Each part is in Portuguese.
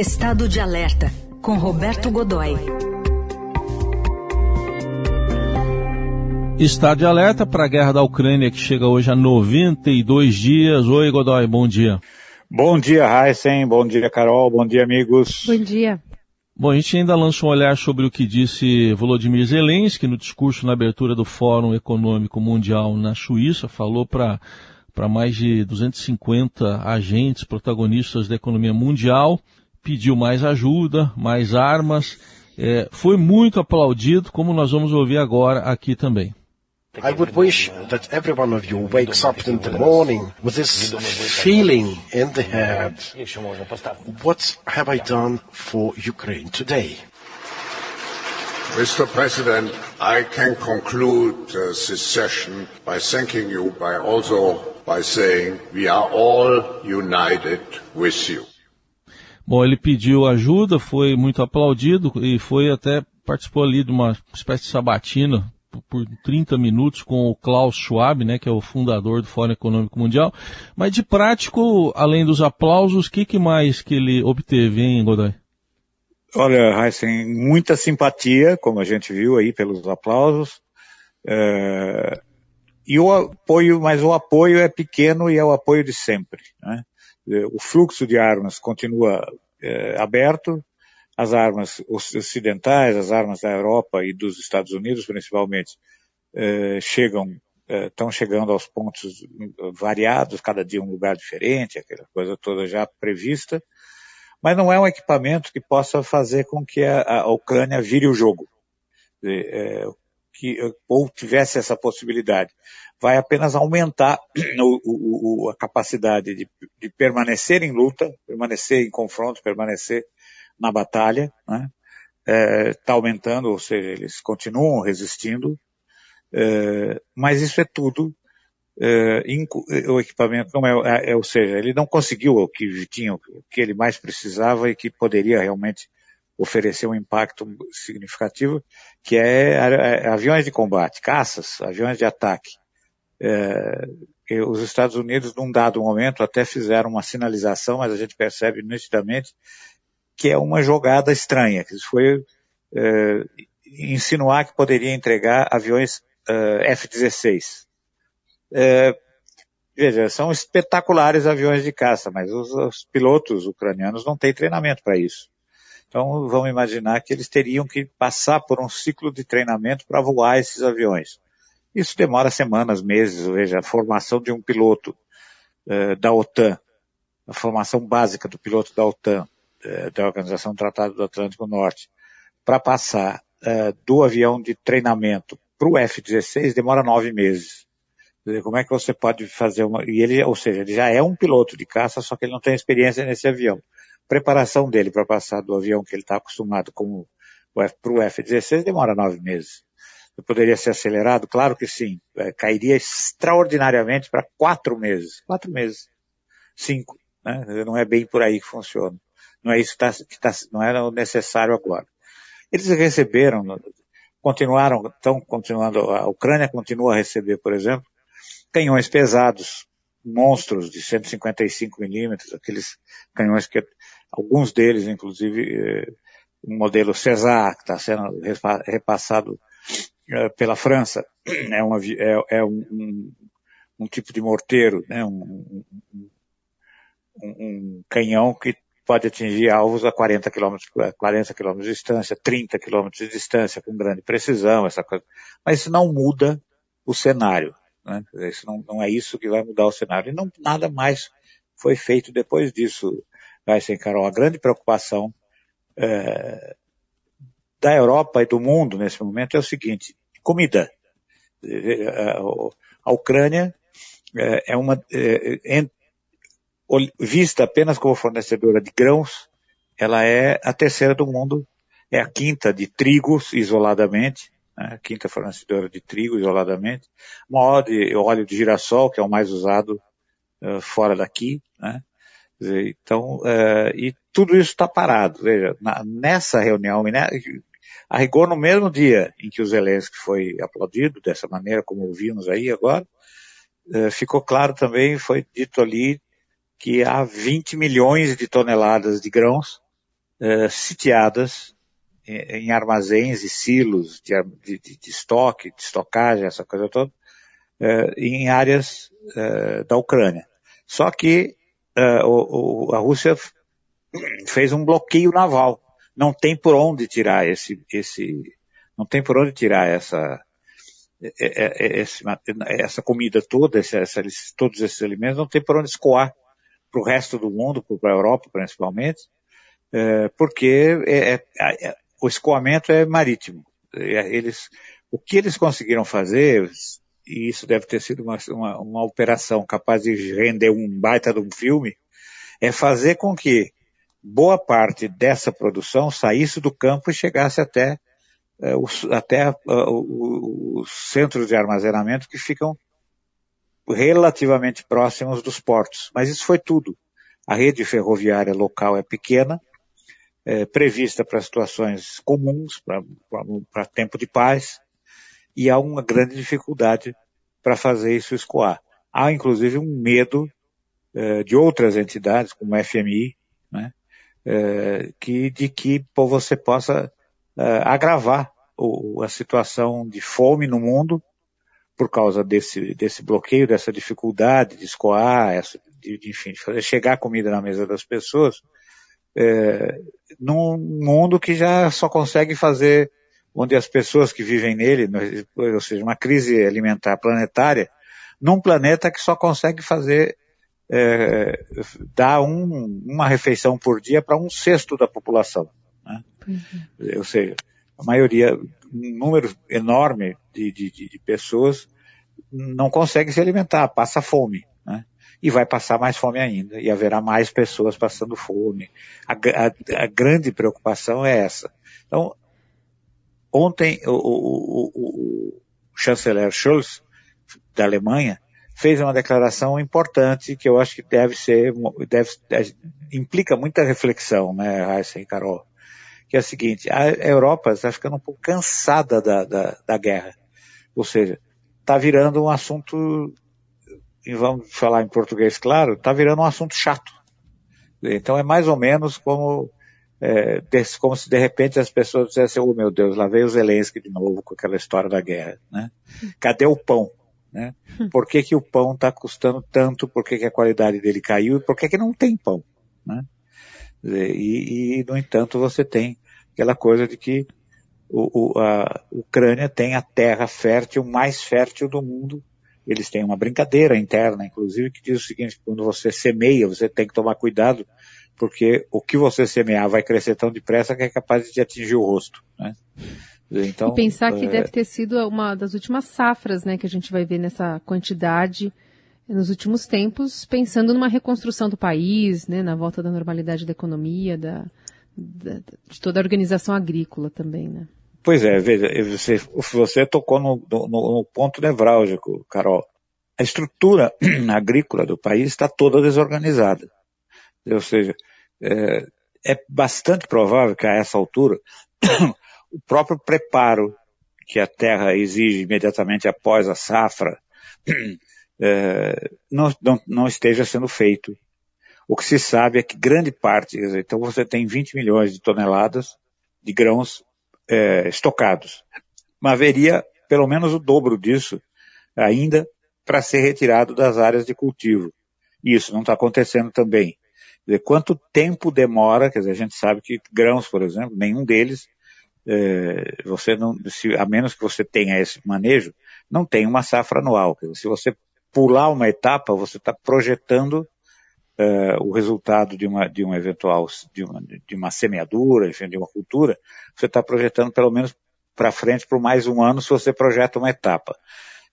Estado de Alerta, com Roberto Godoy. Estado de alerta para a guerra da Ucrânia que chega hoje a 92 dias. Oi, Godoy, bom dia. Bom dia, Heisen. Bom dia, Carol. Bom dia, amigos. Bom dia. Bom, a gente ainda lança um olhar sobre o que disse Volodymyr Zelensky no discurso na abertura do Fórum Econômico Mundial na Suíça. Falou para para mais de 250 agentes protagonistas da economia mundial, pediu mais ajuda, mais armas, é, foi muito aplaudido, como nós vamos ouvir agora aqui também. I would wish that every one of you wakes up in the morning with this feeling in the head. What have I done for Ukraine today? Mr. President, I can conclude uh, this session by thanking you, by also by saying we are all united with you. Bom, ele pediu ajuda, foi muito aplaudido e foi até participou ali de uma espécie de sabatina por 30 minutos com o Klaus Schwab, né, que é o fundador do Fórum Econômico Mundial. Mas de prático, além dos aplausos, o que, que mais que ele obteve, hein, Godoy? Olha, Heisen, muita simpatia, como a gente viu aí pelos aplausos. É... E o apoio, mas o apoio é pequeno e é o apoio de sempre. Né? O fluxo de armas continua é, aberto, as armas ocidentais, as armas da Europa e dos Estados Unidos, principalmente, eh, chegam, estão eh, chegando aos pontos variados, cada dia um lugar diferente, aquela coisa toda já prevista, mas não é um equipamento que possa fazer com que a, a Ucrânia vire o jogo, eh, que, ou tivesse essa possibilidade. Vai apenas aumentar o, o, a capacidade de, de permanecer em luta, permanecer em confronto, permanecer na batalha, né? está é, tá aumentando, ou seja, eles continuam resistindo, é, mas isso é tudo, é, o equipamento não é, é, é, ou seja, ele não conseguiu o que tinha, o que ele mais precisava e que poderia realmente oferecer um impacto significativo, que é, é aviões de combate, caças, aviões de ataque. os Estados Unidos, num dado momento, até fizeram uma sinalização, mas a gente percebe nitidamente que é uma jogada estranha, que foi é, insinuar que poderia entregar aviões é, F-16. É, veja, são espetaculares aviões de caça, mas os, os pilotos ucranianos não têm treinamento para isso. Então, vamos imaginar que eles teriam que passar por um ciclo de treinamento para voar esses aviões. Isso demora semanas, meses, veja, a formação de um piloto uh, da OTAN, a formação básica do piloto da OTAN, eh, da Organização do Tratado do Atlântico Norte, para passar uh, do avião de treinamento para o F-16 demora nove meses. Como é que você pode fazer uma. E ele, ou seja, ele já é um piloto de caça, só que ele não tem experiência nesse avião. Preparação dele para passar do avião que ele está acostumado com para o F-16 demora nove meses. Poderia ser acelerado? Claro que sim. É, cairia extraordinariamente para quatro meses. Quatro meses. Cinco. Né? Não é bem por aí que funciona. Não é isso que, tá, que tá, não era o necessário agora. Eles receberam, continuaram, estão continuando, a Ucrânia continua a receber, por exemplo, canhões pesados, monstros de 155 milímetros, aqueles canhões que, alguns deles, inclusive, eh, o modelo César, que está sendo repassado eh, pela França, é, uma, é, é um, um, um, tipo de morteiro, né, um, um canhão que pode atingir alvos a 40 km, 40 km de distância, 30 km de distância, com grande precisão, essa coisa. Mas isso não muda o cenário. Né? Isso não, não, é isso que vai mudar o cenário. E não, nada mais foi feito depois disso, vai ser, Carol. A grande preocupação é, da Europa e do mundo nesse momento é o seguinte, comida. A Ucrânia é, é uma, é, vista apenas como fornecedora de grãos, ela é a terceira do mundo, é a quinta de trigos isoladamente, né, a quinta fornecedora de trigo isoladamente, maior de óleo de girassol, que é o mais usado uh, fora daqui, né, então, uh, e tudo isso está parado. Veja, na, nessa reunião, né, a rigor no mesmo dia em que o Zelensky foi aplaudido, dessa maneira como ouvimos aí agora, uh, ficou claro também, foi dito ali que há 20 milhões de toneladas de grãos uh, sitiadas em, em, armazéns e silos de, de, de, estoque, de estocagem, essa coisa toda, em áreas da Ucrânia. Só que o, o, a Rússia fez um bloqueio naval. Não tem por onde tirar esse, esse não tem por onde tirar essa, essa comida toda, essa, todos esses alimentos, não tem por onde escoar para o resto do mundo, para a Europa principalmente, é, porque é, é, é, o escoamento é marítimo. É, eles, o que eles conseguiram fazer, e isso deve ter sido uma, uma, uma operação capaz de render um baita de um filme, é fazer com que boa parte dessa produção saísse do campo e chegasse até, uh, os, até uh, os centros de armazenamento que ficam relativamente próximos dos portos. Mas isso foi tudo. A rede ferroviária local é pequena, é, prevista para situações comuns, para tempo de paz, e há uma grande dificuldade para fazer isso escoar. Há, inclusive, um medo é, de outras entidades, como o FMI, né, é, que, de que você possa é, agravar o, a situação de fome no mundo por causa desse, desse bloqueio, dessa dificuldade de escoar, essa, de, de, enfim, de fazer chegar comida na mesa das pessoas, é, num mundo que já só consegue fazer, onde as pessoas que vivem nele, ou seja, uma crise alimentar planetária, num planeta que só consegue fazer, é, dar um, uma refeição por dia para um sexto da população. Né? Uhum. Ou seja, a maioria, um número enorme de, de, de pessoas não consegue se alimentar, passa fome, né? E vai passar mais fome ainda, e haverá mais pessoas passando fome. A, a, a grande preocupação é essa. Então, ontem o, o, o, o chanceler Scholz, da Alemanha, fez uma declaração importante que eu acho que deve ser, deve, implica muita reflexão, né, Raíssa e Carol, que é a seguinte, a Europa está ficando um pouco cansada da, da, da guerra. Ou seja, está virando um assunto, e vamos falar em português claro, está virando um assunto chato. Então é mais ou menos como, é, como se de repente as pessoas dissessem, oh meu Deus, lá veio o Zelensky de novo com aquela história da guerra. Né? Cadê o pão? Né? Por que, que o pão está custando tanto? Por que, que a qualidade dele caiu? E por que, que não tem pão? Né? E, e, no entanto, você tem aquela coisa de que o, o, a Ucrânia tem a terra fértil mais fértil do mundo. Eles têm uma brincadeira interna, inclusive, que diz o seguinte, quando você semeia, você tem que tomar cuidado, porque o que você semear vai crescer tão depressa que é capaz de atingir o rosto. Né? Então, e pensar que é... deve ter sido uma das últimas safras né, que a gente vai ver nessa quantidade nos últimos tempos, pensando numa reconstrução do país, né, na volta da normalidade da economia, da, da, de toda a organização agrícola também, né? Pois é, veja, você, você tocou no, no, no ponto nevrálgico, Carol. A estrutura agrícola do país está toda desorganizada. Ou seja, é, é bastante provável que a essa altura o próprio preparo que a terra exige imediatamente após a safra é, não, não, não, esteja sendo feito. O que se sabe é que grande parte, então você tem 20 milhões de toneladas de grãos é, estocados. Mas haveria pelo menos o dobro disso ainda para ser retirado das áreas de cultivo. Isso não está acontecendo também. Dizer, quanto tempo demora, quer dizer, a gente sabe que grãos, por exemplo, nenhum deles, é, você não, se, a menos que você tenha esse manejo, não tem uma safra anual. Dizer, se você pular uma etapa, você está projetando uh, o resultado de uma, de um eventual, de uma, de uma semeadura, enfim, de uma cultura, você está projetando pelo menos para frente por mais um ano se você projeta uma etapa.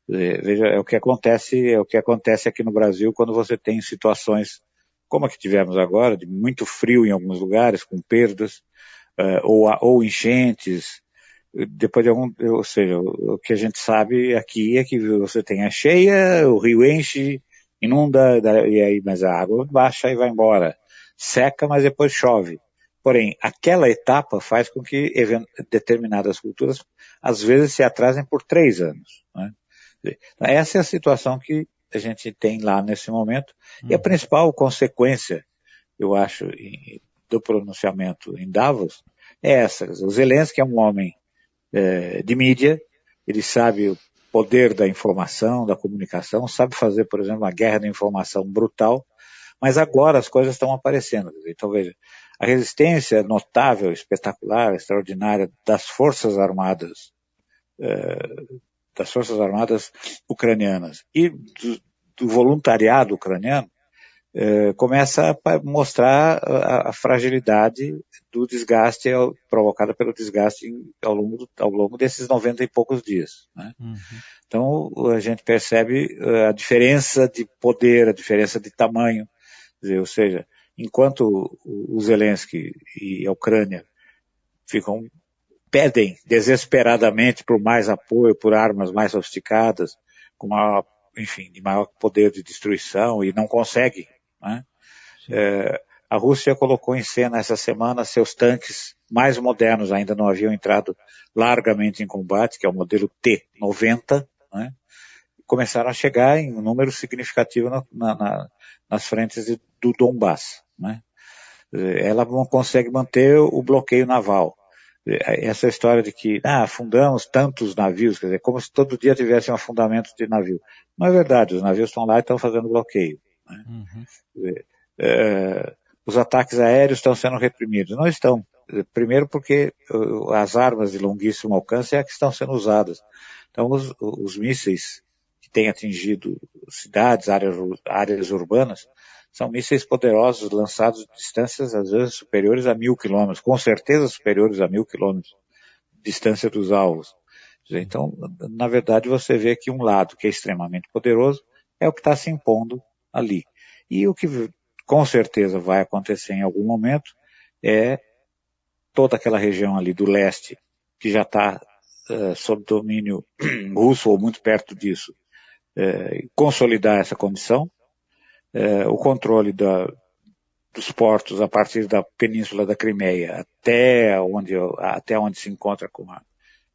Veja, é o que acontece, é o que acontece aqui no Brasil quando você tem situações como a que tivemos agora, de muito frio em alguns lugares, com perdas, uh, ou, ou enchentes, depois de algum, ou seja, o que a gente sabe aqui é que você tem a cheia, o rio enche, inunda, e aí, mas a água baixa e vai embora. Seca, mas depois chove. Porém, aquela etapa faz com que determinadas culturas, às vezes, se atrasem por três anos. Né? Essa é a situação que a gente tem lá nesse momento. E a uhum. principal consequência, eu acho, do pronunciamento em Davos é essa. O Zelensky é um homem é, de mídia, ele sabe o poder da informação, da comunicação, sabe fazer, por exemplo, uma guerra de informação brutal, mas agora as coisas estão aparecendo. Então, veja, a resistência notável, espetacular, extraordinária das Forças Armadas, é, das Forças Armadas ucranianas e do, do voluntariado ucraniano, é, começa a mostrar a, a, fragilidade do desgaste provocada pelo desgaste ao longo, ao longo desses 90 e poucos dias. Né? Uhum. Então a gente percebe é, a diferença de poder, a diferença de tamanho, dizer, ou seja, enquanto o Zelensky e a Ucrânia ficam pedem desesperadamente por mais apoio, por armas mais sofisticadas, com maior, enfim, de maior poder de destruição e não consegue né? É, a Rússia colocou em cena essa semana seus tanques mais modernos, ainda não haviam entrado largamente em combate, que é o modelo T-90, né? começaram a chegar em um número significativo na, na, nas frentes de, do Donbass. Né? Ela não consegue manter o bloqueio naval. Essa história de que ah, afundamos tantos navios, quer dizer, como se todo dia tivesse um afundamento de navio. Não é verdade, os navios estão lá e estão fazendo bloqueio. Né? Uhum. É, os ataques aéreos estão sendo reprimidos. Não estão. Primeiro porque as armas de longuíssimo alcance é que estão sendo usadas. Então os, os mísseis que têm atingido cidades, áreas, áreas urbanas, são mísseis poderosos lançados distâncias às vezes superiores a mil quilômetros, com certeza superiores a mil quilômetros de distância dos alvos. Então, na verdade, você vê que um lado que é extremamente poderoso é o que está se impondo ali. E o que com certeza vai acontecer em algum momento é toda aquela região ali do leste, que já está uh, sob domínio russo ou muito perto disso, uh, consolidar essa condição, uh, o controle da, dos portos a partir da península da Crimeia até onde, até onde se encontra com, a,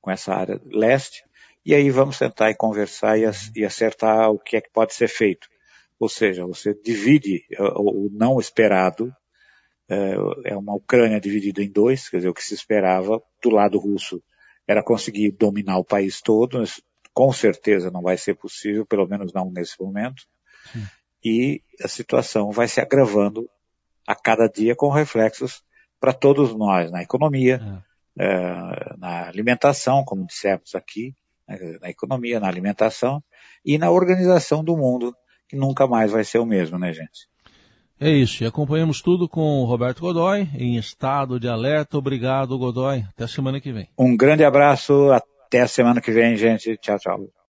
com essa área leste, e aí vamos sentar e conversar e, e acertar o que é que pode ser feito. Ou seja, você divide eh, o não esperado, eh, é uma Ucrânia dividida em dois, quer dizer, o que se esperava do lado russo era conseguir dominar o país todo, com certeza não vai ser possível, pelo menos não nesse momento, Sim. E a situação vai se agravando a cada dia com reflexos para todos nós, na economia, é. É, na alimentação, como dissemos aqui, né, na economia, na alimentação e na organização do mundo que nunca mais vai ser o mesmo, né, gente? É isso, e acompanhamos tudo com o Roberto Godoy, em estado de alerta. Obrigado, Godoy. Até a semana que vem. Um grande abraço, até a semana que vem, gente. Tchau, tchau.